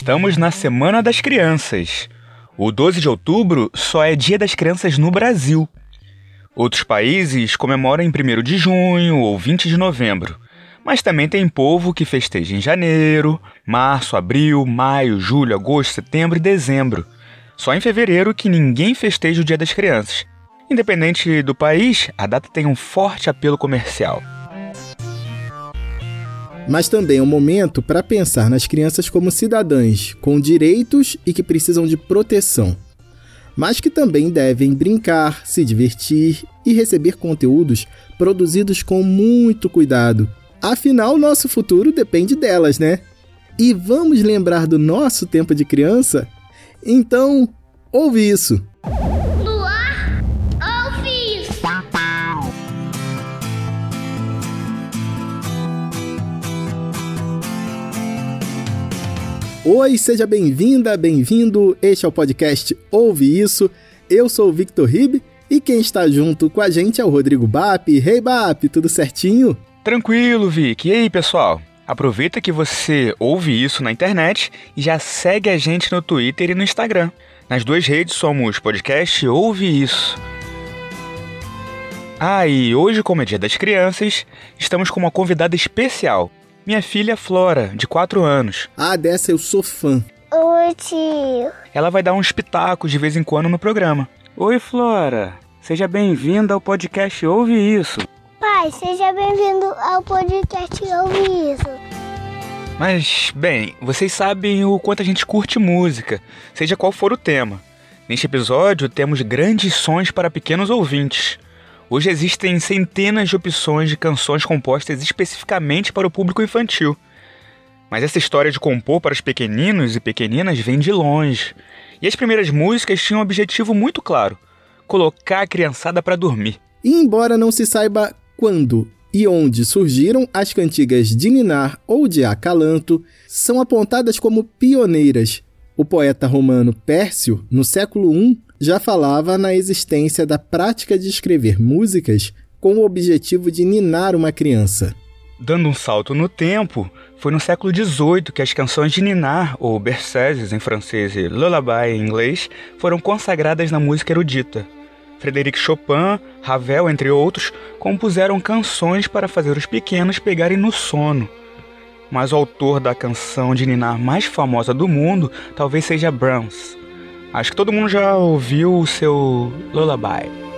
Estamos na Semana das Crianças. O 12 de outubro só é Dia das Crianças no Brasil. Outros países comemoram em 1 de junho ou 20 de novembro. Mas também tem povo que festeja em janeiro, março, abril, maio, julho, agosto, setembro e dezembro. Só em fevereiro que ninguém festeja o Dia das Crianças. Independente do país, a data tem um forte apelo comercial. Mas também é um momento para pensar nas crianças como cidadãs, com direitos e que precisam de proteção. Mas que também devem brincar, se divertir e receber conteúdos produzidos com muito cuidado. Afinal, nosso futuro depende delas, né? E vamos lembrar do nosso tempo de criança? Então, ouve isso! Oi, seja bem-vinda, bem-vindo. Este é o podcast Ouve Isso. Eu sou o Victor Ribe e quem está junto com a gente é o Rodrigo Bap. Hey Bap, tudo certinho? Tranquilo, Vic. E aí, pessoal? Aproveita que você ouve isso na internet e já segue a gente no Twitter e no Instagram. Nas duas redes somos podcast Ouve Isso. Ah, e hoje, como é Dia das Crianças, estamos com uma convidada especial, minha filha Flora, de 4 anos. Ah, dessa eu sou fã. Oi, tio. Ela vai dar uns pitacos de vez em quando no programa. Oi, Flora. Seja bem-vinda ao podcast Ouve Isso. Pai, seja bem-vindo ao podcast Ouve Isso. Mas, bem, vocês sabem o quanto a gente curte música, seja qual for o tema. Neste episódio, temos grandes sons para pequenos ouvintes. Hoje existem centenas de opções de canções compostas especificamente para o público infantil. Mas essa história de compor para os pequeninos e pequeninas vem de longe. E as primeiras músicas tinham um objetivo muito claro: colocar a criançada para dormir. E embora não se saiba quando e onde surgiram as cantigas de Ninar ou de Acalanto, são apontadas como pioneiras. O poeta romano Pércio, no século I, já falava na existência da prática de escrever músicas com o objetivo de ninar uma criança. Dando um salto no tempo, foi no século XVIII que as canções de ninar, ou berceuses em francês e lullaby em inglês, foram consagradas na música erudita. Frederic Chopin, Ravel, entre outros, compuseram canções para fazer os pequenos pegarem no sono. Mas o autor da canção de ninar mais famosa do mundo talvez seja Brahms. Acho que todo mundo já ouviu o seu Lullaby.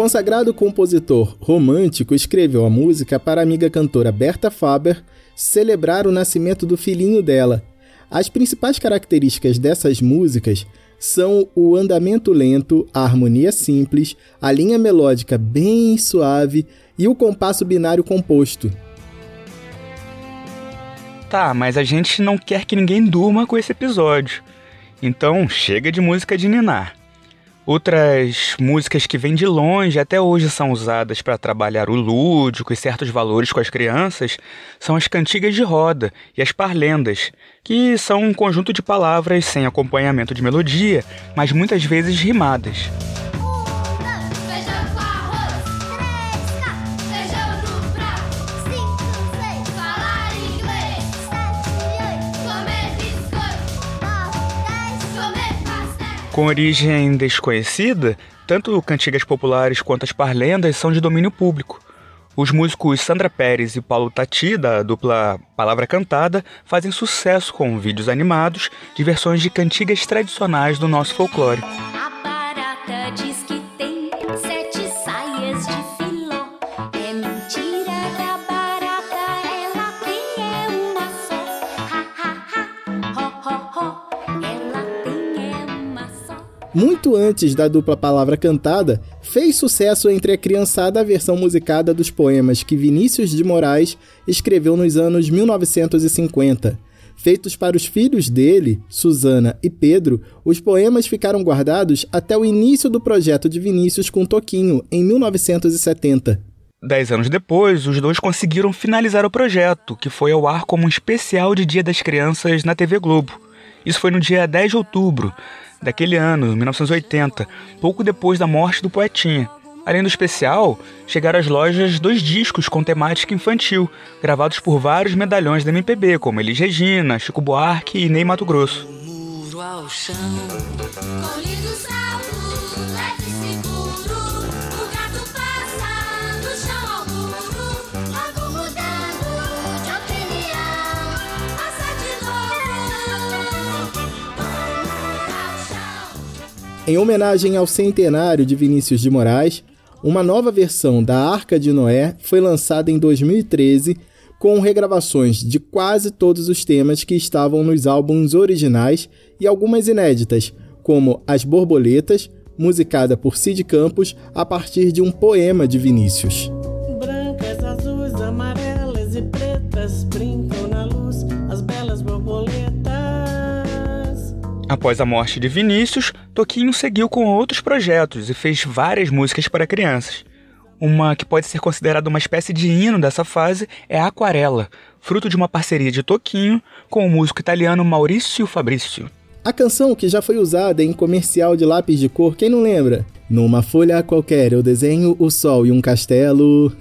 Consagrado compositor romântico escreveu a música para a amiga cantora Berta Faber celebrar o nascimento do filhinho dela. As principais características dessas músicas são o andamento lento, a harmonia simples, a linha melódica bem suave e o compasso binário composto. Tá, mas a gente não quer que ninguém durma com esse episódio. Então chega de música de ninar. Outras músicas que vêm de longe até hoje são usadas para trabalhar o lúdico e certos valores com as crianças são as cantigas de roda e as parlendas, que são um conjunto de palavras sem acompanhamento de melodia, mas muitas vezes rimadas. Com origem desconhecida, tanto cantigas populares quanto as parlendas são de domínio público. Os músicos Sandra Pérez e Paulo Tati, da dupla Palavra Cantada, fazem sucesso com vídeos animados de versões de cantigas tradicionais do nosso folclore. Muito antes da dupla palavra cantada, fez sucesso entre a criançada a versão musicada dos poemas que Vinícius de Moraes escreveu nos anos 1950. Feitos para os filhos dele, Susana e Pedro, os poemas ficaram guardados até o início do projeto de Vinícius com Toquinho, em 1970. Dez anos depois, os dois conseguiram finalizar o projeto, que foi ao ar como um especial de Dia das Crianças na TV Globo. Isso foi no dia 10 de outubro daquele ano, 1980, pouco depois da morte do poetinha. Além do especial, chegaram às lojas dois discos com temática infantil, gravados por vários medalhões da MPB, como Elis Regina, Chico Buarque e Ney Mato Grosso. Em homenagem ao centenário de Vinícius de Moraes, uma nova versão da Arca de Noé foi lançada em 2013 com regravações de quase todos os temas que estavam nos álbuns originais e algumas inéditas, como As Borboletas, musicada por Cid Campos a partir de um poema de Vinícius. Após a morte de Vinícius, Toquinho seguiu com outros projetos e fez várias músicas para crianças. Uma que pode ser considerada uma espécie de hino dessa fase é Aquarela, fruto de uma parceria de Toquinho com o músico italiano Maurício Fabrício. A canção que já foi usada em comercial de lápis de cor, quem não lembra? Numa folha qualquer eu desenho o sol e um castelo.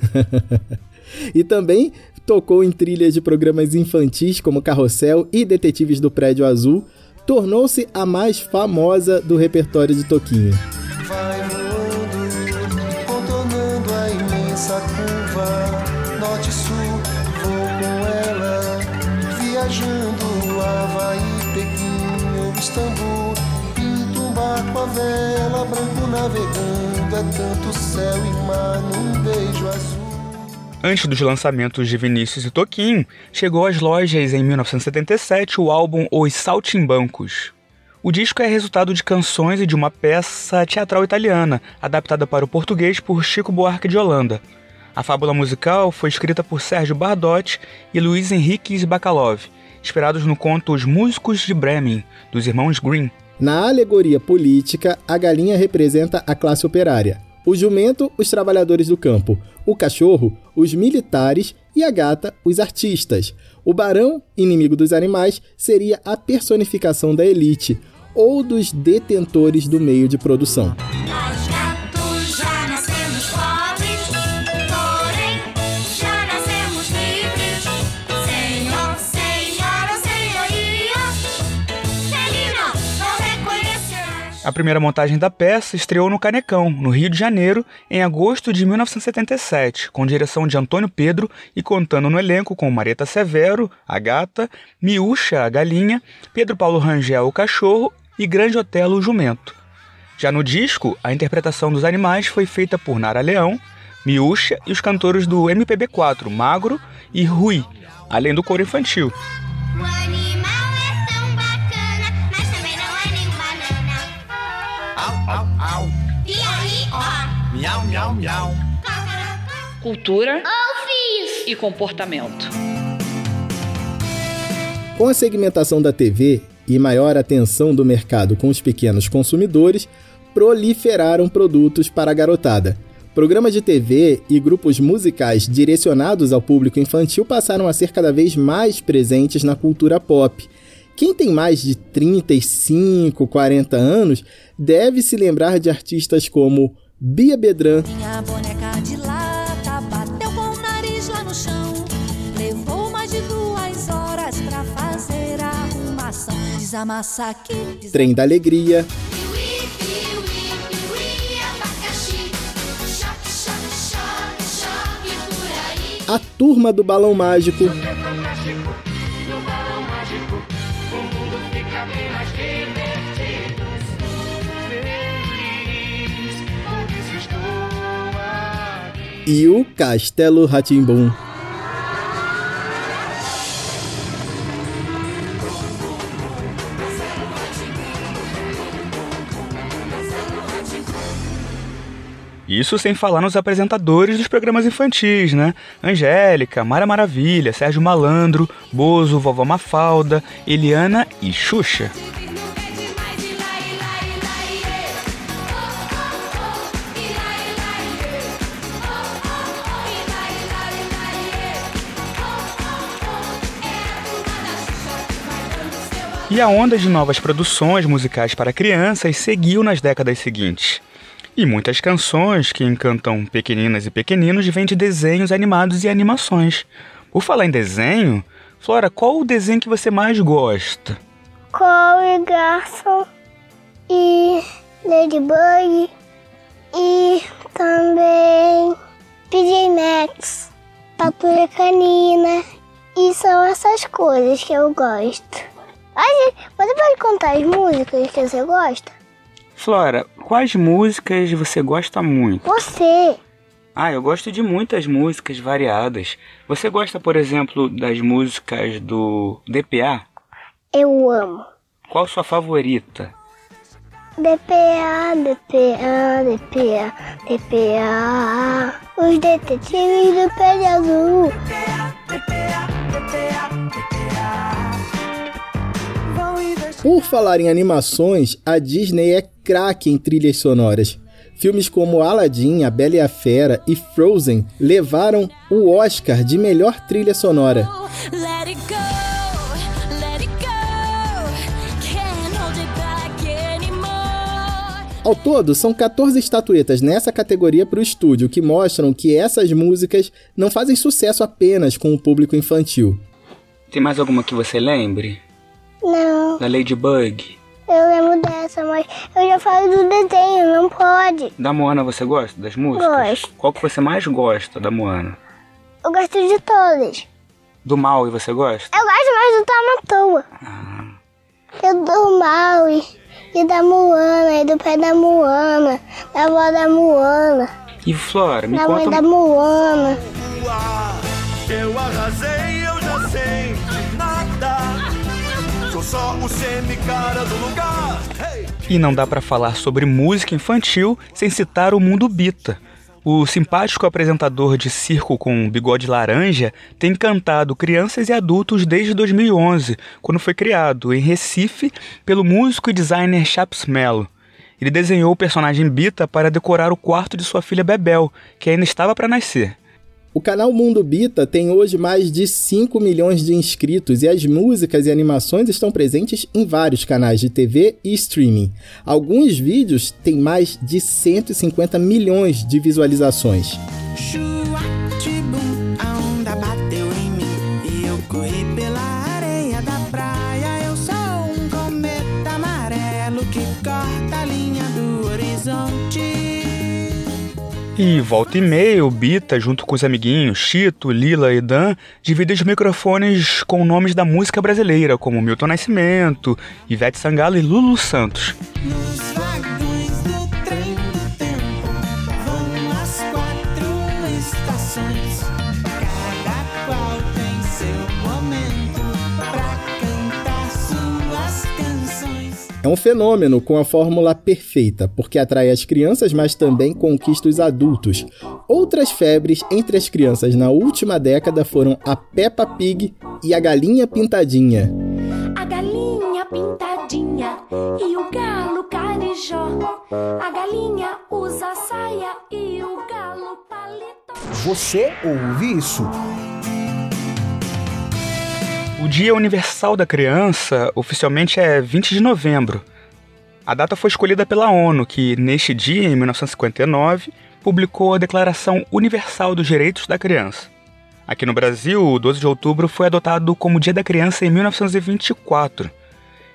e também tocou em trilhas de programas infantis como Carrossel e Detetives do Prédio Azul, tornou-se a mais famosa do repertório de Toquinho. Vai voando, contornando a imensa curva, norte-sul, vou com ela, viajando Havaí, Pequim, Istambul, pinto um barco a vela, branco navegando, é tanto céu e mar num beijo azul. Antes dos lançamentos de Vinícius e Toquinho, chegou às lojas em 1977 o álbum Os Saltimbancos. O disco é resultado de canções e de uma peça teatral italiana, adaptada para o português por Chico Buarque de Holanda. A fábula musical foi escrita por Sérgio Bardotti e Luiz Henriques Bacalov, inspirados no conto Os Músicos de Bremen, dos irmãos Grimm. Na alegoria política, a galinha representa a classe operária, o jumento, os trabalhadores do campo, o cachorro, os militares e a gata, os artistas. O barão, inimigo dos animais, seria a personificação da elite ou dos detentores do meio de produção. A primeira montagem da peça estreou no Canecão, no Rio de Janeiro, em agosto de 1977, com direção de Antônio Pedro e contando no elenco com Marieta Severo, a gata, Miúcha, a galinha, Pedro Paulo Rangel, o cachorro e Grande Otelo, o jumento. Já no disco, a interpretação dos animais foi feita por Nara Leão, Miúcha e os cantores do MPB4, Magro e Rui, além do coro infantil. Au, au. E aí, ó. Miau, miau, miau. Cultura e comportamento. Com a segmentação da TV e maior atenção do mercado com os pequenos consumidores, proliferaram produtos para a garotada. Programas de TV e grupos musicais direcionados ao público infantil passaram a ser cada vez mais presentes na cultura pop quem tem mais de 35, 40 anos deve se lembrar de artistas como Bia Bedran. Minha boneca de lata bateu com o nariz lá no chão. Levou mais de duas horas pra fazer a arrumação. Desamassa aqui. Trem da Alegria. A Turma do Balão Mágico. e o Castelo Ratimbum. Isso sem falar nos apresentadores dos programas infantis, né? Angélica, Mara Maravilha, Sérgio Malandro, Bozo, Vovó Mafalda, Eliana e Xuxa. E a onda de novas produções musicais para crianças seguiu nas décadas seguintes. E muitas canções que encantam pequeninas e pequeninos vêm de desenhos animados e animações. Por falar em desenho, Flora, qual o desenho que você mais gosta? Corey Garson e Ladybug e também PJ Max, Patrulha Canina e são essas coisas que eu gosto. Mas você pode contar as músicas que você gosta? Flora, quais músicas você gosta muito? Você. Ah, eu gosto de muitas músicas variadas. Você gosta, por exemplo, das músicas do DPA? Eu amo. Qual sua favorita? DPA, DPA, DPA, DPA. Os detetives do pé de azul. DPA, DPA, DPA, DPA. Por falar em animações, a Disney é craque em trilhas sonoras. Filmes como Aladdin, A Bela e a Fera e Frozen levaram o Oscar de melhor trilha sonora. Ao todo, são 14 estatuetas nessa categoria para o estúdio que mostram que essas músicas não fazem sucesso apenas com o público infantil. Tem mais alguma que você lembre? Não. Da Ladybug? Eu lembro dessa, mas eu já falei do desenho, não pode. Da Moana você gosta das músicas? Gosto. Qual que você mais gosta da Moana? Eu gosto de todas. Do mal e você gosta? Eu gosto mais do Tamatoa. Ah. Eu do mal e, e da Moana, e do pé da Moana, da avó da Moana. E Flora, me da conta... Da mãe da Moana. Eu arrasei, eu já sei sou só o do lugar. Hey! E não dá para falar sobre música infantil sem citar o Mundo Bita. O simpático apresentador de circo com bigode laranja tem cantado crianças e adultos desde 2011, quando foi criado em Recife pelo músico e designer Chaps Mello. Ele desenhou o personagem Bita para decorar o quarto de sua filha Bebel, que ainda estava para nascer. O canal Mundo Bita tem hoje mais de 5 milhões de inscritos e as músicas e animações estão presentes em vários canais de TV e streaming. Alguns vídeos têm mais de 150 milhões de visualizações. E volta e meia, o Bita, junto com os amiguinhos Chito, Lila e Dan, divide os microfones com nomes da música brasileira, como Milton Nascimento, Ivete Sangalo e Lulu Santos. É um fenômeno com a fórmula perfeita, porque atrai as crianças, mas também conquista os adultos. Outras febres entre as crianças na última década foram a Peppa Pig e a Galinha Pintadinha. A galinha pintadinha e o galo carijó. A galinha usa saia e o galo paletó. Você ouve isso? O Dia Universal da Criança oficialmente é 20 de novembro. A data foi escolhida pela ONU, que neste dia, em 1959, publicou a Declaração Universal dos Direitos da Criança. Aqui no Brasil, o 12 de outubro foi adotado como Dia da Criança em 1924.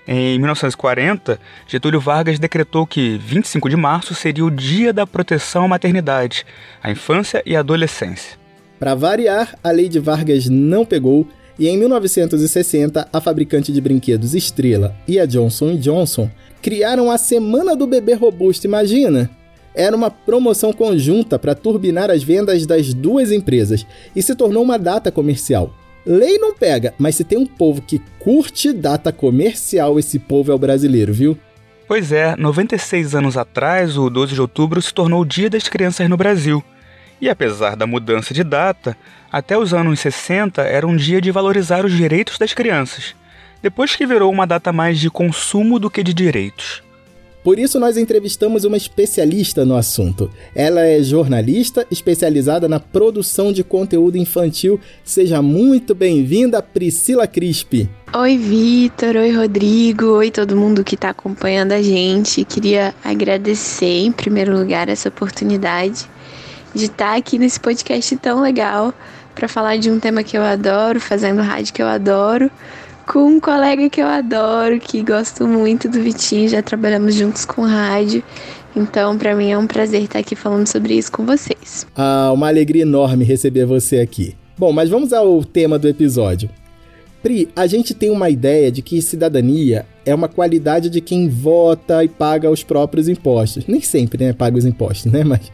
Em 1940, Getúlio Vargas decretou que 25 de março seria o Dia da Proteção à Maternidade, à Infância e à Adolescência. Para variar, a lei de Vargas não pegou e em 1960, a fabricante de brinquedos Estrela e a Johnson Johnson criaram a Semana do Bebê Robusto, imagina? Era uma promoção conjunta para turbinar as vendas das duas empresas e se tornou uma data comercial. Lei não pega, mas se tem um povo que curte data comercial, esse povo é o brasileiro, viu? Pois é, 96 anos atrás, o 12 de outubro se tornou o Dia das Crianças no Brasil. E apesar da mudança de data, até os anos 60 era um dia de valorizar os direitos das crianças, depois que virou uma data mais de consumo do que de direitos. Por isso, nós entrevistamos uma especialista no assunto. Ela é jornalista especializada na produção de conteúdo infantil. Seja muito bem-vinda, Priscila Crispi. Oi, Vitor. Oi, Rodrigo. Oi, todo mundo que está acompanhando a gente. Queria agradecer, em primeiro lugar, essa oportunidade de estar tá aqui nesse podcast tão legal para falar de um tema que eu adoro, fazendo rádio que eu adoro com um colega que eu adoro, que gosto muito do Vitinho, já trabalhamos juntos com rádio. Então, para mim é um prazer estar aqui falando sobre isso com vocês. Ah, uma alegria enorme receber você aqui. Bom, mas vamos ao tema do episódio. Pri, a gente tem uma ideia de que cidadania é uma qualidade de quem vota e paga os próprios impostos. Nem sempre, né, paga os impostos, né, mas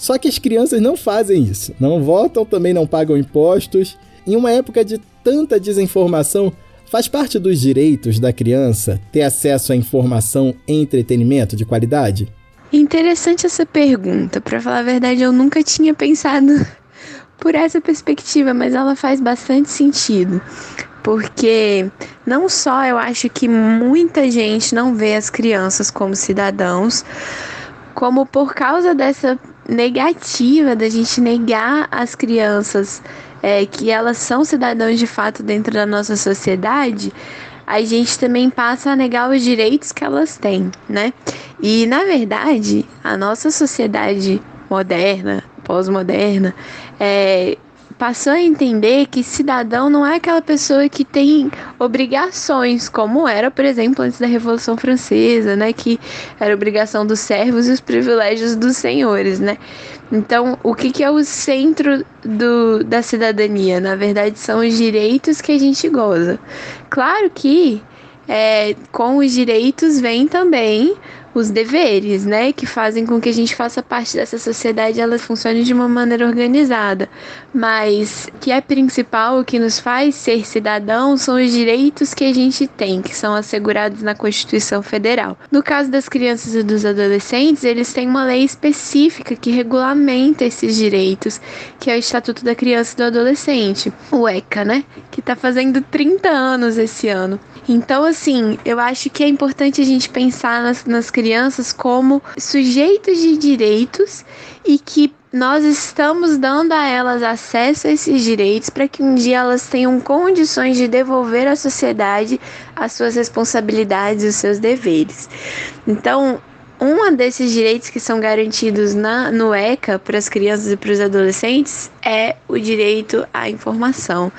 só que as crianças não fazem isso. Não votam, também não pagam impostos. Em uma época de tanta desinformação, Faz parte dos direitos da criança ter acesso à informação e entretenimento de qualidade? Interessante essa pergunta. Para falar a verdade, eu nunca tinha pensado por essa perspectiva, mas ela faz bastante sentido. Porque não só eu acho que muita gente não vê as crianças como cidadãos, como por causa dessa negativa da gente negar as crianças é, que elas são cidadãos de fato dentro da nossa sociedade, a gente também passa a negar os direitos que elas têm, né? E na verdade, a nossa sociedade moderna, pós-moderna, é, passou a entender que cidadão não é aquela pessoa que tem obrigações, como era, por exemplo, antes da Revolução Francesa, né, que era obrigação dos servos e os privilégios dos senhores, né? Então, o que, que é o centro do, da cidadania? Na verdade, são os direitos que a gente goza. Claro que é, com os direitos vem também os deveres, né, que fazem com que a gente faça parte dessa sociedade, ela funcione de uma maneira organizada. Mas o que é principal, o que nos faz ser cidadão, são os direitos que a gente tem, que são assegurados na Constituição Federal. No caso das crianças e dos adolescentes, eles têm uma lei específica que regulamenta esses direitos, que é o Estatuto da Criança e do Adolescente, o ECA, né, que está fazendo 30 anos esse ano. Então, assim, eu acho que é importante a gente pensar nas, nas crianças como sujeitos de direitos e que nós estamos dando a elas acesso a esses direitos para que um dia elas tenham condições de devolver à sociedade as suas responsabilidades e os seus deveres. Então, um desses direitos que são garantidos na, no ECA para as crianças e para os adolescentes é o direito à informação.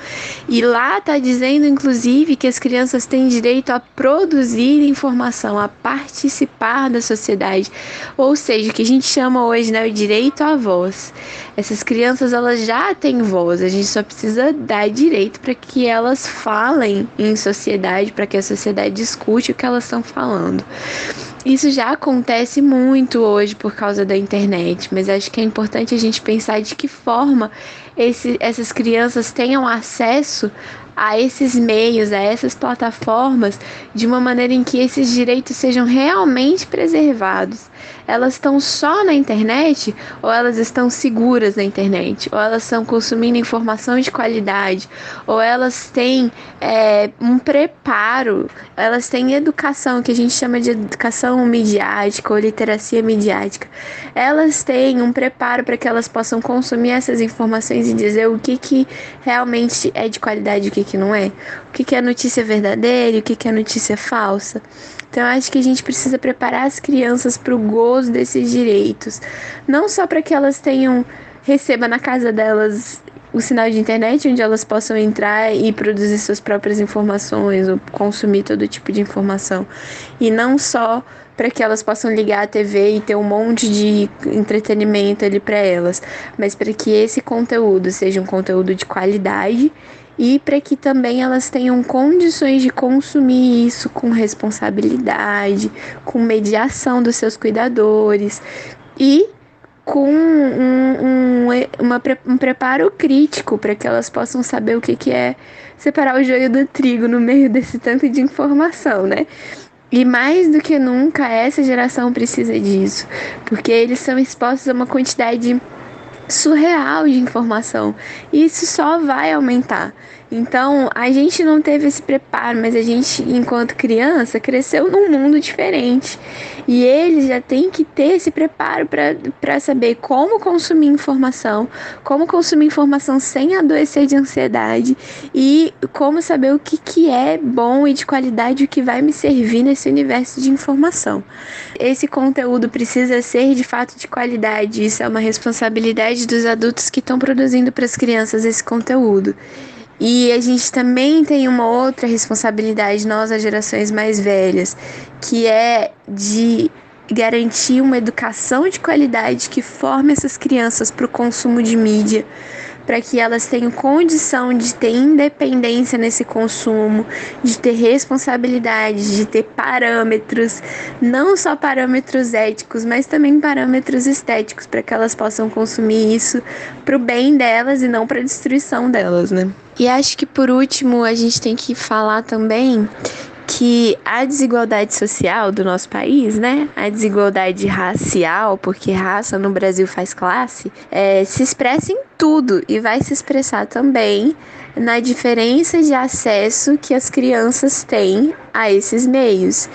E lá está dizendo, inclusive, que as crianças têm direito a produzir informação, a participar da sociedade. Ou seja, o que a gente chama hoje né, o direito à voz. Essas crianças elas já têm voz, a gente só precisa dar direito para que elas falem em sociedade, para que a sociedade discute o que elas estão falando. Isso já acontece muito hoje por causa da internet, mas acho que é importante a gente pensar de que forma esse, essas crianças tenham acesso a esses meios, a essas plataformas, de uma maneira em que esses direitos sejam realmente preservados elas estão só na internet ou elas estão seguras na internet, ou elas estão consumindo informação de qualidade, ou elas têm é, um preparo, elas têm educação, que a gente chama de educação midiática ou literacia midiática. Elas têm um preparo para que elas possam consumir essas informações e dizer o que, que realmente é de qualidade e o que, que não é, o que, que é notícia verdadeira e o que, que é notícia falsa. Então, acho que a gente precisa preparar as crianças para o gozo desses direitos, não só para que elas tenham receba na casa delas o sinal de internet onde elas possam entrar e produzir suas próprias informações ou consumir todo tipo de informação. E não só para que elas possam ligar a TV e ter um monte de entretenimento ali para elas, mas para que esse conteúdo seja um conteúdo de qualidade e para que também elas tenham condições de consumir isso com responsabilidade, com mediação dos seus cuidadores e com um, um, uma, um preparo crítico para que elas possam saber o que, que é separar o joio do trigo no meio desse tanto de informação, né? E mais do que nunca, essa geração precisa disso, porque eles são expostos a uma quantidade surreal de informação. E isso só vai aumentar. Então, a gente não teve esse preparo, mas a gente, enquanto criança, cresceu num mundo diferente. E eles já têm que ter esse preparo para saber como consumir informação, como consumir informação sem adoecer de ansiedade e como saber o que, que é bom e de qualidade, o que vai me servir nesse universo de informação. Esse conteúdo precisa ser de fato de qualidade, isso é uma responsabilidade dos adultos que estão produzindo para as crianças esse conteúdo. E a gente também tem uma outra responsabilidade, nós, as gerações mais velhas, que é de garantir uma educação de qualidade que forme essas crianças para o consumo de mídia, para que elas tenham condição de ter independência nesse consumo, de ter responsabilidade, de ter parâmetros, não só parâmetros éticos, mas também parâmetros estéticos, para que elas possam consumir isso para o bem delas e não para destruição delas, né? E acho que por último a gente tem que falar também que a desigualdade social do nosso país, né, a desigualdade racial, porque raça no Brasil faz classe, é, se expressa em tudo e vai se expressar também na diferença de acesso que as crianças têm a esses meios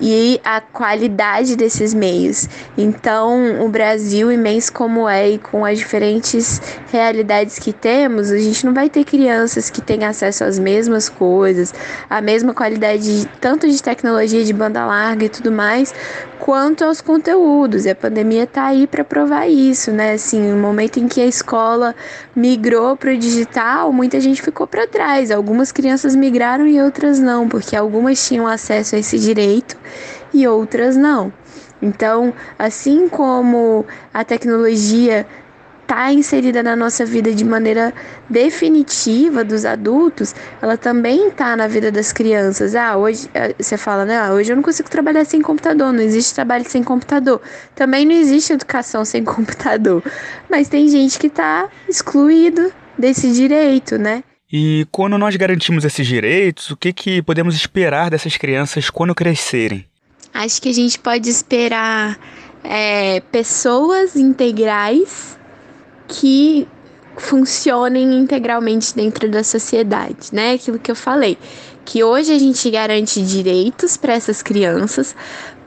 e a qualidade desses meios. Então, o Brasil, imenso como é, e com as diferentes realidades que temos, a gente não vai ter crianças que têm acesso às mesmas coisas, a mesma qualidade, tanto de tecnologia de banda larga e tudo mais, quanto aos conteúdos. E a pandemia está aí para provar isso, né? Assim, no momento em que a escola migrou para o digital, muita gente ficou para trás. Algumas crianças migraram e outras não, porque algumas tinham acesso a esse direito e outras não. Então, assim como a tecnologia está inserida na nossa vida de maneira definitiva dos adultos, ela também está na vida das crianças. Ah, hoje eh, você fala, né? Ah, hoje eu não consigo trabalhar sem computador, não existe trabalho sem computador. Também não existe educação sem computador. Mas tem gente que está excluído desse direito, né? E quando nós garantimos esses direitos, o que, que podemos esperar dessas crianças quando crescerem? Acho que a gente pode esperar é, pessoas integrais que funcionem integralmente dentro da sociedade, né? Aquilo que eu falei, que hoje a gente garante direitos para essas crianças,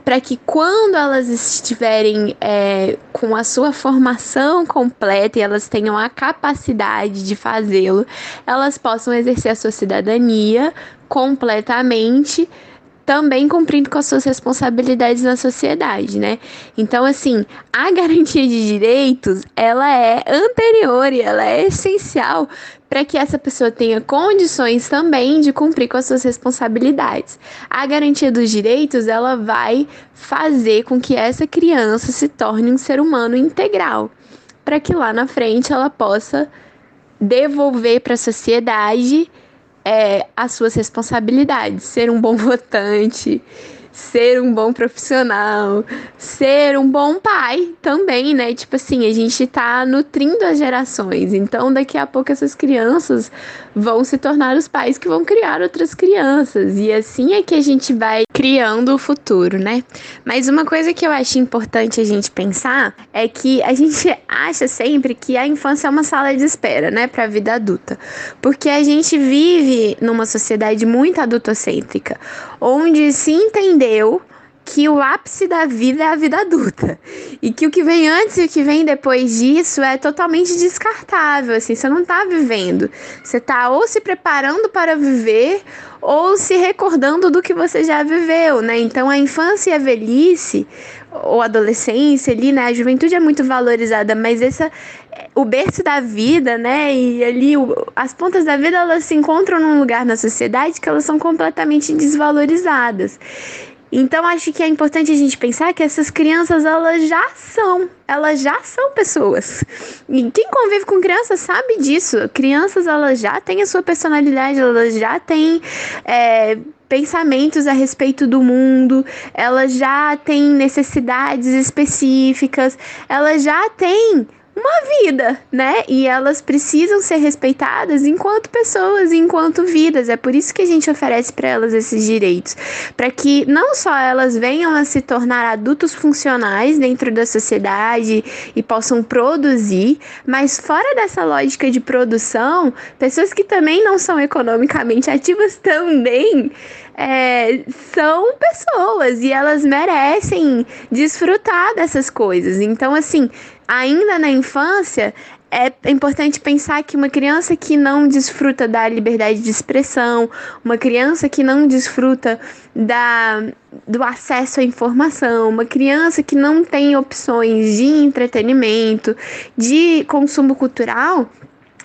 para que quando elas estiverem é, com a sua formação completa e elas tenham a capacidade de fazê-lo, elas possam exercer a sua cidadania completamente também cumprindo com as suas responsabilidades na sociedade, né? Então, assim, a garantia de direitos, ela é anterior e ela é essencial para que essa pessoa tenha condições também de cumprir com as suas responsabilidades. A garantia dos direitos, ela vai fazer com que essa criança se torne um ser humano integral, para que lá na frente ela possa devolver para a sociedade é, as suas responsabilidades, ser um bom votante, ser um bom profissional, ser um bom pai também, né? Tipo assim, a gente tá nutrindo as gerações. Então, daqui a pouco essas crianças vão se tornar os pais que vão criar outras crianças. E assim é que a gente vai criando o futuro, né? Mas uma coisa que eu acho importante a gente pensar é que a gente acha sempre que a infância é uma sala de espera, né, para a vida adulta. Porque a gente vive numa sociedade muito adultocêntrica, onde se entendeu que o ápice da vida é a vida adulta. E que o que vem antes e o que vem depois disso é totalmente descartável, assim, você não tá vivendo. Você tá ou se preparando para viver ou se recordando do que você já viveu, né? Então a infância e a velhice ou adolescência ali, né? A juventude é muito valorizada, mas essa o berço da vida, né? E ali o, as pontas da vida elas se encontram num lugar na sociedade que elas são completamente desvalorizadas. Então acho que é importante a gente pensar que essas crianças elas já são, elas já são pessoas. E quem convive com crianças sabe disso. Crianças elas já têm a sua personalidade, elas já têm é, pensamentos a respeito do mundo, elas já têm necessidades específicas, elas já têm uma vida, né? E elas precisam ser respeitadas enquanto pessoas, enquanto vidas. É por isso que a gente oferece para elas esses direitos, para que não só elas venham a se tornar adultos funcionais dentro da sociedade e possam produzir, mas fora dessa lógica de produção, pessoas que também não são economicamente ativas também é, são pessoas e elas merecem desfrutar dessas coisas. Então, assim, ainda na infância, é importante pensar que uma criança que não desfruta da liberdade de expressão, uma criança que não desfruta da, do acesso à informação, uma criança que não tem opções de entretenimento, de consumo cultural,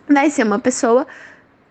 vai ser uma pessoa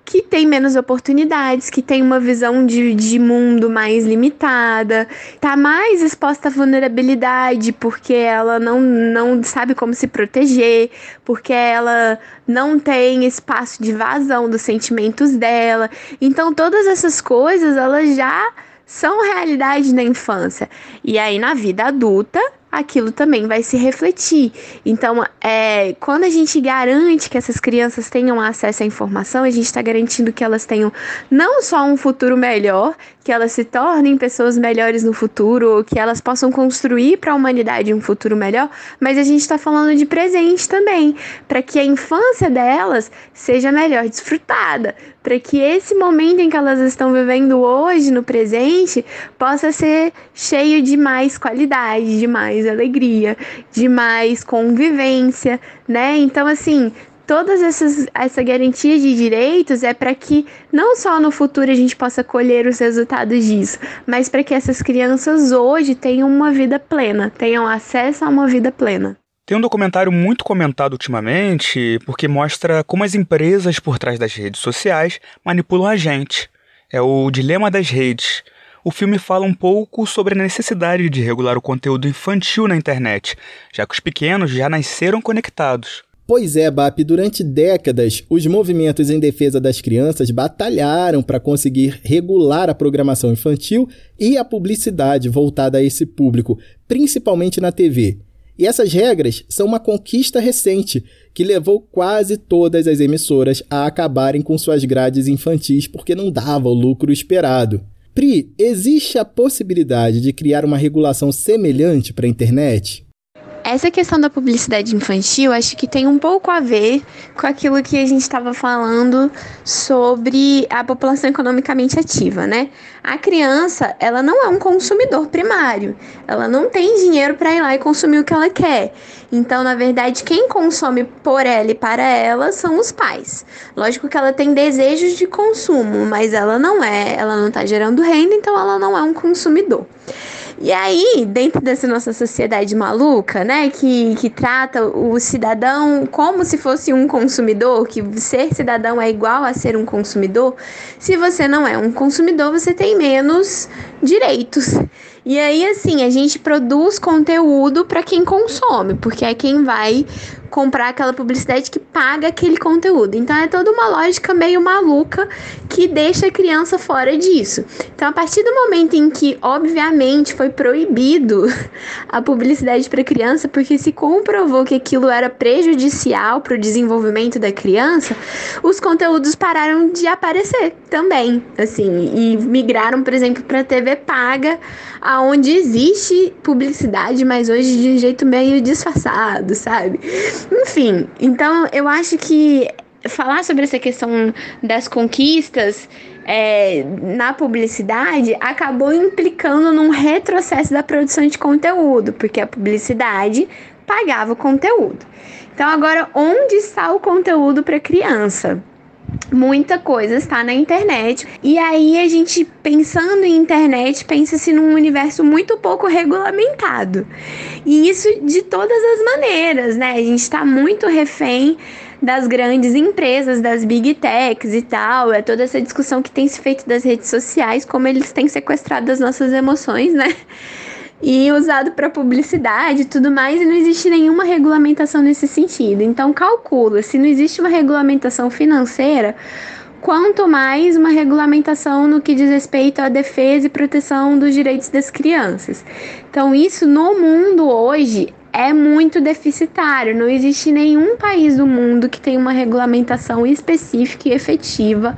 que tem menos oportunidades, que tem uma visão de, de mundo mais limitada, tá mais exposta à vulnerabilidade porque ela não, não sabe como se proteger, porque ela não tem espaço de vazão dos sentimentos dela. Então todas essas coisas elas já são realidade na infância. E aí na vida adulta aquilo também vai se refletir. Então, é, quando a gente garante que essas crianças tenham acesso à informação, a gente está garantindo que elas tenham não só um futuro melhor, que elas se tornem pessoas melhores no futuro, que elas possam construir para a humanidade um futuro melhor, mas a gente está falando de presente também, para que a infância delas seja melhor desfrutada, para que esse momento em que elas estão vivendo hoje, no presente, possa ser cheio de mais qualidade, de mais alegria, de mais convivência, né? Então, assim, todas essas essa garantia de direitos é para que não só no futuro a gente possa colher os resultados disso, mas para que essas crianças hoje tenham uma vida plena, tenham acesso a uma vida plena. Tem um documentário muito comentado ultimamente porque mostra como as empresas por trás das redes sociais manipulam a gente. É o Dilema das Redes. O filme fala um pouco sobre a necessidade de regular o conteúdo infantil na internet, já que os pequenos já nasceram conectados. Pois é, BAP, durante décadas, os movimentos em defesa das crianças batalharam para conseguir regular a programação infantil e a publicidade voltada a esse público, principalmente na TV. E essas regras são uma conquista recente que levou quase todas as emissoras a acabarem com suas grades infantis porque não dava o lucro esperado. Pri, existe a possibilidade de criar uma regulação semelhante para a internet? Essa questão da publicidade infantil acho que tem um pouco a ver com aquilo que a gente estava falando sobre a população economicamente ativa, né? A criança, ela não é um consumidor primário, ela não tem dinheiro para ir lá e consumir o que ela quer. Então, na verdade, quem consome por ela e para ela são os pais. Lógico que ela tem desejos de consumo, mas ela não é, ela não está gerando renda, então ela não é um consumidor. E aí, dentro dessa nossa sociedade maluca, né, que, que trata o cidadão como se fosse um consumidor, que ser cidadão é igual a ser um consumidor, se você não é um consumidor, você tem menos direitos. E aí, assim, a gente produz conteúdo para quem consome, porque é quem vai comprar aquela publicidade que paga aquele conteúdo. Então é toda uma lógica meio maluca que deixa a criança fora disso. Então a partir do momento em que, obviamente, foi proibido a publicidade para criança, porque se comprovou que aquilo era prejudicial para o desenvolvimento da criança, os conteúdos pararam de aparecer também, assim, e migraram, por exemplo, para TV paga, aonde existe publicidade, mas hoje de um jeito meio disfarçado, sabe? Enfim, então eu acho que falar sobre essa questão das conquistas é, na publicidade acabou implicando num retrocesso da produção de conteúdo, porque a publicidade pagava o conteúdo. Então, agora, onde está o conteúdo para criança? Muita coisa está na internet. E aí a gente pensando em internet, pensa-se num universo muito pouco regulamentado. E isso de todas as maneiras, né? A gente está muito refém das grandes empresas, das big techs e tal. É toda essa discussão que tem se feito das redes sociais, como eles têm sequestrado as nossas emoções, né? E usado para publicidade e tudo mais, e não existe nenhuma regulamentação nesse sentido. Então, calcula, se não existe uma regulamentação financeira, quanto mais uma regulamentação no que diz respeito à defesa e proteção dos direitos das crianças. Então, isso no mundo hoje é muito deficitário. Não existe nenhum país do mundo que tenha uma regulamentação específica e efetiva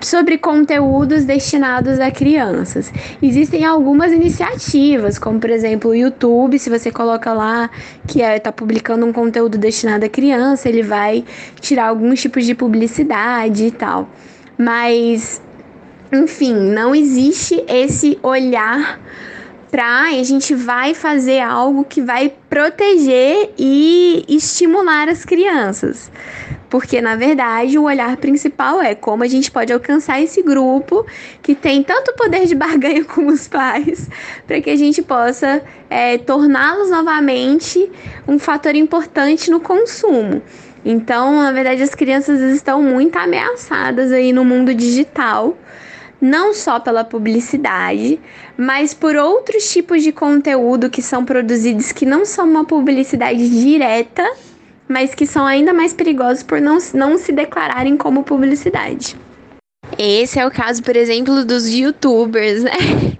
sobre conteúdos destinados a crianças. Existem algumas iniciativas, como por exemplo o YouTube, se você coloca lá que está é, tá publicando um conteúdo destinado a criança, ele vai tirar alguns tipos de publicidade e tal. Mas, enfim, não existe esse olhar para a gente vai fazer algo que vai proteger e estimular as crianças. Porque, na verdade, o olhar principal é como a gente pode alcançar esse grupo que tem tanto poder de barganha como os pais, para que a gente possa é, torná-los novamente um fator importante no consumo. Então, na verdade, as crianças estão muito ameaçadas aí no mundo digital, não só pela publicidade, mas por outros tipos de conteúdo que são produzidos que não são uma publicidade direta mas que são ainda mais perigosos por não, não se declararem como publicidade. Esse é o caso, por exemplo, dos youtubers, né?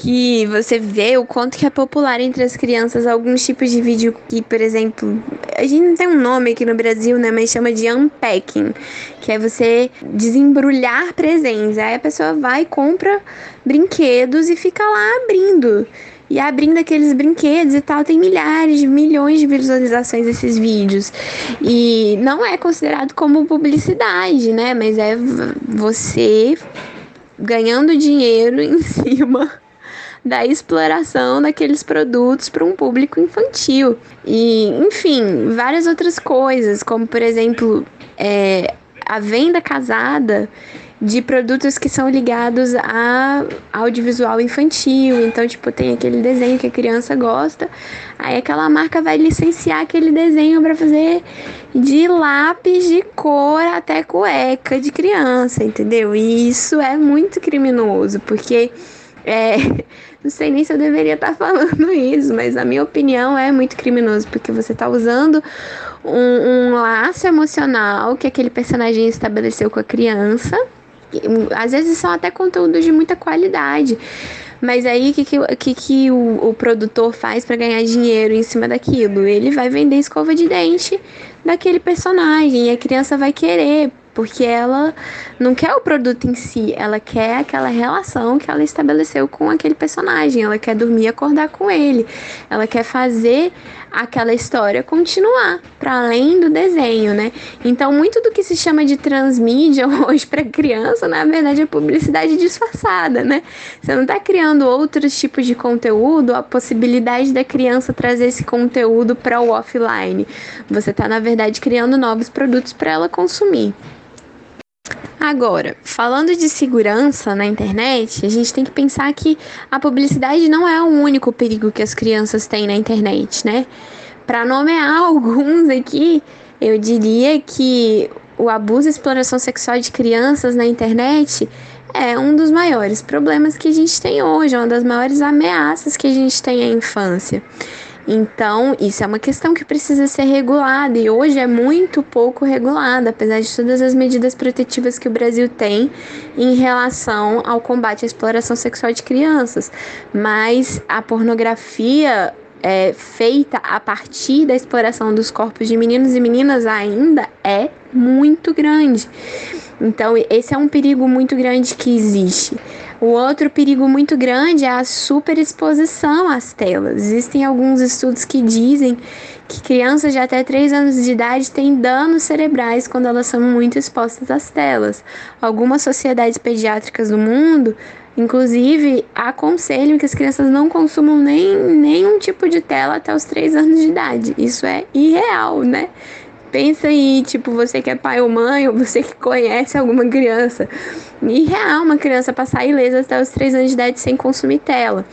Que você vê o quanto que é popular entre as crianças alguns tipos de vídeo que, por exemplo, a gente não tem um nome aqui no Brasil, né? Mas chama de unpacking, que é você desembrulhar presentes. Aí a pessoa vai, compra brinquedos e fica lá abrindo e abrindo aqueles brinquedos e tal, tem milhares, milhões de visualizações desses vídeos. E não é considerado como publicidade, né? Mas é você ganhando dinheiro em cima da exploração daqueles produtos para um público infantil. E, enfim, várias outras coisas, como por exemplo, é, a venda casada de produtos que são ligados a audiovisual infantil. Então, tipo, tem aquele desenho que a criança gosta, aí aquela marca vai licenciar aquele desenho para fazer de lápis de cor até cueca de criança, entendeu? E isso é muito criminoso, porque é, não sei nem se eu deveria estar tá falando isso, mas a minha opinião é muito criminoso, porque você está usando um, um laço emocional que aquele personagem estabeleceu com a criança às vezes são até conteúdos de muita qualidade. Mas aí o que, que, que, que o, o produtor faz para ganhar dinheiro em cima daquilo? Ele vai vender escova de dente daquele personagem e a criança vai querer, porque ela não quer o produto em si, ela quer aquela relação que ela estabeleceu com aquele personagem, ela quer dormir e acordar com ele, ela quer fazer aquela história continuar para além do desenho, né? Então, muito do que se chama de transmídia hoje para criança, na verdade, é publicidade disfarçada, né? Você não está criando outros tipos de conteúdo, a possibilidade da criança trazer esse conteúdo para o offline. Você está, na verdade, criando novos produtos para ela consumir. Agora, falando de segurança na internet, a gente tem que pensar que a publicidade não é o único perigo que as crianças têm na internet, né? Para nomear alguns aqui, eu diria que o abuso e exploração sexual de crianças na internet é um dos maiores problemas que a gente tem hoje, é uma das maiores ameaças que a gente tem à infância. Então, isso é uma questão que precisa ser regulada e hoje é muito pouco regulada, apesar de todas as medidas protetivas que o Brasil tem em relação ao combate à exploração sexual de crianças. Mas a pornografia é, feita a partir da exploração dos corpos de meninos e meninas ainda é muito grande. Então, esse é um perigo muito grande que existe. O outro perigo muito grande é a superexposição às telas. Existem alguns estudos que dizem que crianças de até 3 anos de idade têm danos cerebrais quando elas são muito expostas às telas. Algumas sociedades pediátricas do mundo, inclusive, aconselham que as crianças não consumam nem nenhum tipo de tela até os 3 anos de idade. Isso é irreal, né? Pensa aí, tipo, você que é pai ou mãe, ou você que conhece alguma criança. E real, uma criança passar ilesa até os 3 anos de idade sem consumir tela.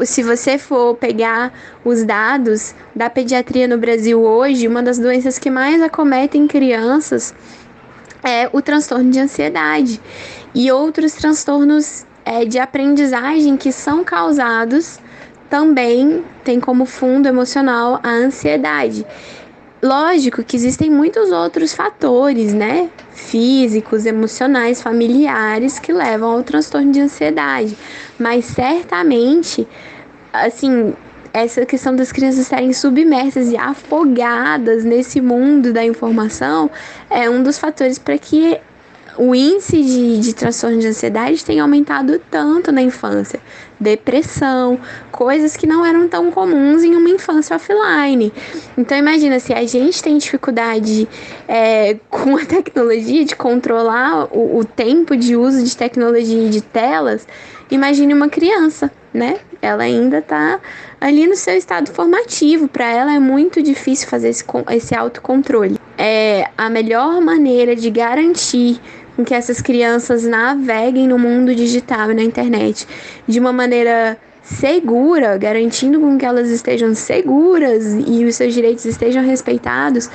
Se você for pegar os dados da pediatria no Brasil hoje, uma das doenças que mais acometem crianças é o transtorno de ansiedade e outros transtornos é, de aprendizagem que são causados também tem como fundo emocional a ansiedade. Lógico que existem muitos outros fatores, né? Físicos, emocionais, familiares que levam ao transtorno de ansiedade, mas certamente, assim, essa questão das crianças estarem submersas e afogadas nesse mundo da informação é um dos fatores para que o índice de, de transtorno de ansiedade tem aumentado tanto na infância. Depressão, coisas que não eram tão comuns em uma infância offline. Então imagina, se a gente tem dificuldade é, com a tecnologia de controlar o, o tempo de uso de tecnologia e de telas, imagine uma criança, né? Ela ainda está ali no seu estado formativo. Para ela é muito difícil fazer esse, esse autocontrole. É a melhor maneira de garantir com que essas crianças naveguem no mundo digital e na internet de uma maneira segura, garantindo com que elas estejam seguras e os seus direitos estejam respeitados,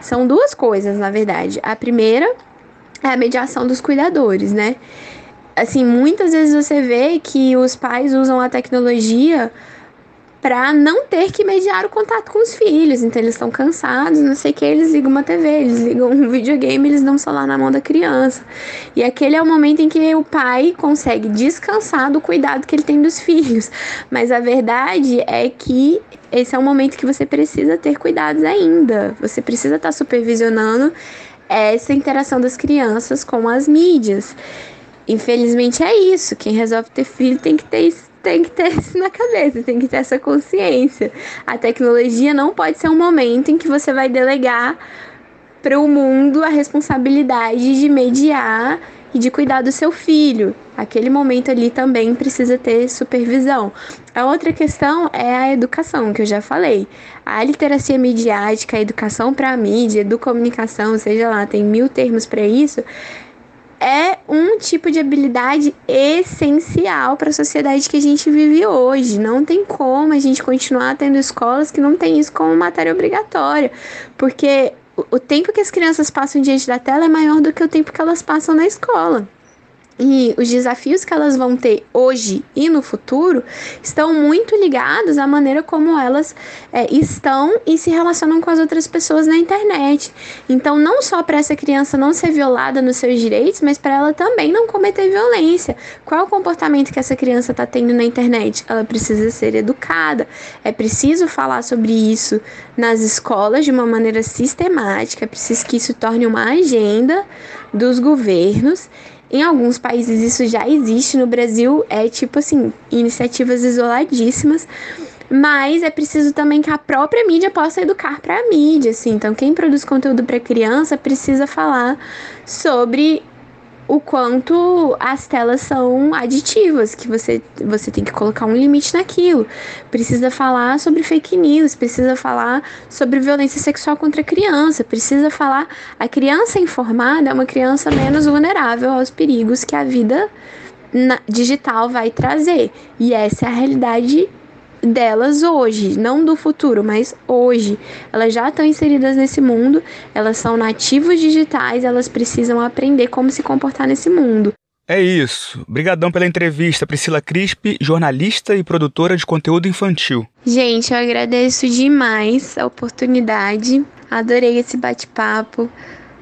são duas coisas, na verdade. A primeira é a mediação dos cuidadores, né? Assim, muitas vezes você vê que os pais usam a tecnologia para não ter que mediar o contato com os filhos. Então eles estão cansados, não sei o que, eles ligam uma TV, eles ligam um videogame, eles dão o celular na mão da criança. E aquele é o momento em que o pai consegue descansar do cuidado que ele tem dos filhos. Mas a verdade é que esse é um momento que você precisa ter cuidados ainda. Você precisa estar tá supervisionando essa interação das crianças com as mídias. Infelizmente é isso. Quem resolve ter filho tem que ter isso tem que ter isso na cabeça, tem que ter essa consciência. A tecnologia não pode ser um momento em que você vai delegar para o mundo a responsabilidade de mediar e de cuidar do seu filho. Aquele momento ali também precisa ter supervisão. A outra questão é a educação, que eu já falei. A literacia midiática, a educação para a mídia, educomunicação, seja lá, tem mil termos para isso é um tipo de habilidade essencial para a sociedade que a gente vive hoje. Não tem como a gente continuar tendo escolas que não tem isso como matéria obrigatória, porque o tempo que as crianças passam diante da tela é maior do que o tempo que elas passam na escola. E os desafios que elas vão ter hoje e no futuro estão muito ligados à maneira como elas é, estão e se relacionam com as outras pessoas na internet. Então, não só para essa criança não ser violada nos seus direitos, mas para ela também não cometer violência. Qual o comportamento que essa criança está tendo na internet? Ela precisa ser educada. É preciso falar sobre isso nas escolas de uma maneira sistemática. É preciso que isso torne uma agenda dos governos em alguns países isso já existe, no Brasil é tipo assim, iniciativas isoladíssimas, mas é preciso também que a própria mídia possa educar para a mídia, assim. Então, quem produz conteúdo para criança precisa falar sobre o quanto as telas são aditivas, que você, você tem que colocar um limite naquilo. Precisa falar sobre fake news, precisa falar sobre violência sexual contra a criança, precisa falar. A criança informada é uma criança menos vulnerável aos perigos que a vida digital vai trazer. E essa é a realidade delas hoje, não do futuro, mas hoje. Elas já estão inseridas nesse mundo, elas são nativos digitais, elas precisam aprender como se comportar nesse mundo. É isso. Obrigadão pela entrevista, Priscila Crispi, jornalista e produtora de conteúdo infantil. Gente, eu agradeço demais a oportunidade. Adorei esse bate-papo.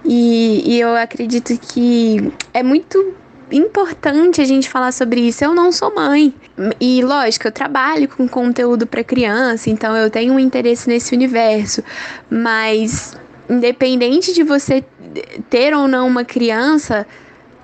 E, e eu acredito que é muito importante a gente falar sobre isso. Eu não sou mãe. E lógico, eu trabalho com conteúdo para criança, então eu tenho um interesse nesse universo, mas independente de você ter ou não uma criança,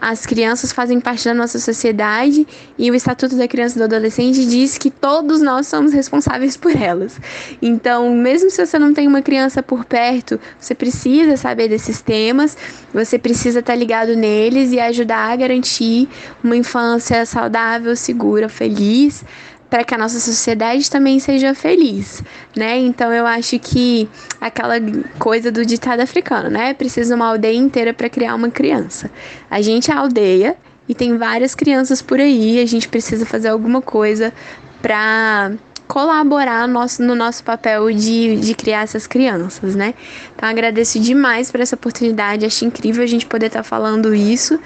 as crianças fazem parte da nossa sociedade e o Estatuto da Criança e do Adolescente diz que todos nós somos responsáveis por elas. Então, mesmo se você não tem uma criança por perto, você precisa saber desses temas, você precisa estar ligado neles e ajudar a garantir uma infância saudável, segura, feliz para que a nossa sociedade também seja feliz, né? Então eu acho que aquela coisa do ditado africano, né? Precisa uma aldeia inteira para criar uma criança. A gente é a aldeia e tem várias crianças por aí, a gente precisa fazer alguma coisa para colaborar nosso, no nosso papel de, de criar essas crianças, né? Então agradeço demais por essa oportunidade, acho incrível a gente poder estar tá falando isso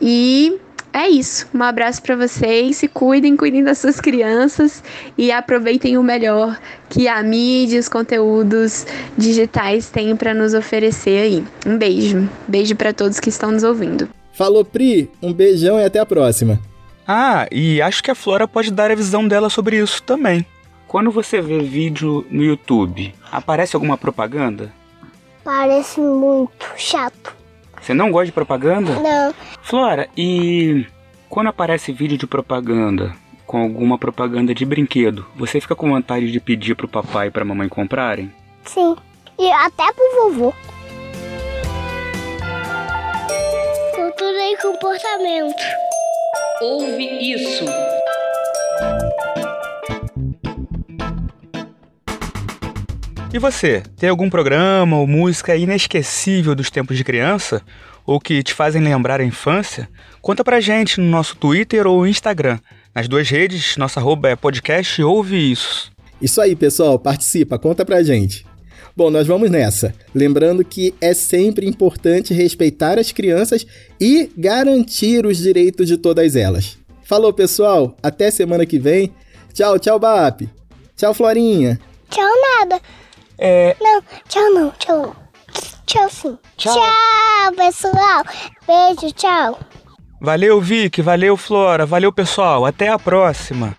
e é isso. Um abraço para vocês. Se cuidem, cuidem das suas crianças e aproveitem o melhor que a mídia e os conteúdos digitais têm para nos oferecer aí. Um beijo. Beijo para todos que estão nos ouvindo. Falou, Pri. Um beijão e até a próxima. Ah, e acho que a Flora pode dar a visão dela sobre isso também. Quando você vê vídeo no YouTube, aparece alguma propaganda? Parece muito chato. Você não gosta de propaganda? Não, Flora, e quando aparece vídeo de propaganda, com alguma propaganda de brinquedo, você fica com vontade de pedir pro papai e pra mamãe comprarem? sim. E até pro vovô. Cultura e comportamento. Ouve isso. E você, tem algum programa ou música inesquecível dos tempos de criança? Ou que te fazem lembrar a infância? Conta pra gente no nosso Twitter ou Instagram. Nas duas redes, nossa arroba é podcast Ouve Isso. Isso aí, pessoal, participa, conta pra gente. Bom, nós vamos nessa. Lembrando que é sempre importante respeitar as crianças e garantir os direitos de todas elas. Falou, pessoal, até semana que vem. Tchau, tchau, Bap. Tchau, Florinha. Tchau nada. É. Não, tchau não, tchau. Tchau sim. Tchau. Tchau, pessoal. Beijo, tchau. Valeu, Vic, valeu, Flora, valeu, pessoal. Até a próxima.